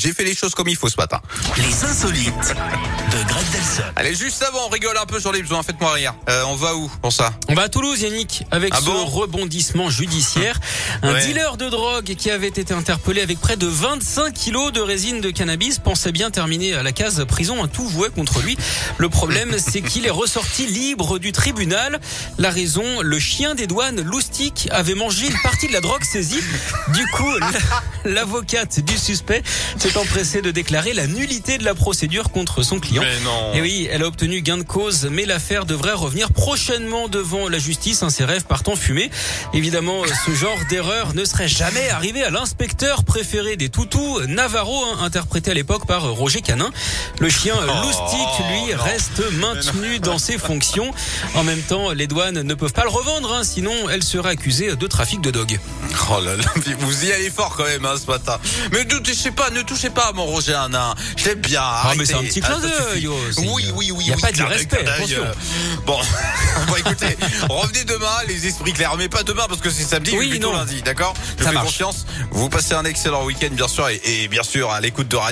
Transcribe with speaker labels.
Speaker 1: J'ai fait les choses comme il faut ce matin.
Speaker 2: Les insolites de Greg Delson.
Speaker 1: Allez, juste avant, on rigole un peu sur les besoins. Faites-moi rire. Euh, on va où pour ça?
Speaker 3: On va à Toulouse, Yannick, avec
Speaker 1: Ah
Speaker 3: ce
Speaker 1: bon?
Speaker 3: rebondissement judiciaire. Un
Speaker 1: Ouais.
Speaker 3: dealer de drogue qui avait été interpellé avec près de 25 kilos de résine de cannabis pensait bien terminer à la case prison un tout jouet contre lui. Le problème, c'est qu'il est ressorti libre du tribunal. La raison, le chien des douanes, Loustic, avait mangé une partie de la drogue saisie. Du coup, la- l'avocate du suspect s'est empressée de déclarer la nullité de la procédure contre son client.
Speaker 1: Mais non.
Speaker 3: Et oui, elle a obtenu gain de cause, mais l'affaire devrait revenir prochainement devant la justice, ses rêves partant fumés. Évidemment, ce genre d'erreur ne serait jamais arrivé à l'inspecteur préféré des toutous, Navarro, hein, interprété à l'époque par Roger Canin. Le chien Loustic, lui,
Speaker 1: non.
Speaker 3: reste maintenu dans ses fonctions. En même temps, les douanes ne peuvent pas le revendre, hein, sinon elle serait accusée de trafic de dogue.
Speaker 1: Oh là là, vous y allez fort quand même hein, ce matin. Mais ne touchez pas, ne touchez pas à mon Roger Hanin. Je l'aime bien.
Speaker 3: Ah, mais c'est un petit clin d'œil, c'est-
Speaker 1: Oui, oui, oui.
Speaker 3: y a
Speaker 1: oui,
Speaker 3: pas
Speaker 1: clin d'œil,
Speaker 3: attention.
Speaker 1: euh, Bon, bon, écoutez, revenez demain, les esprits clairs. Mais pas demain parce que c'est samedi,
Speaker 3: Oui,
Speaker 1: mais plutôt
Speaker 3: non.
Speaker 1: lundi, d'accord? Je
Speaker 3: Ça
Speaker 1: fais
Speaker 3: marche.
Speaker 1: confiance. Vous passez un excellent week-end, bien sûr, et, et bien sûr à l'écoute de radio.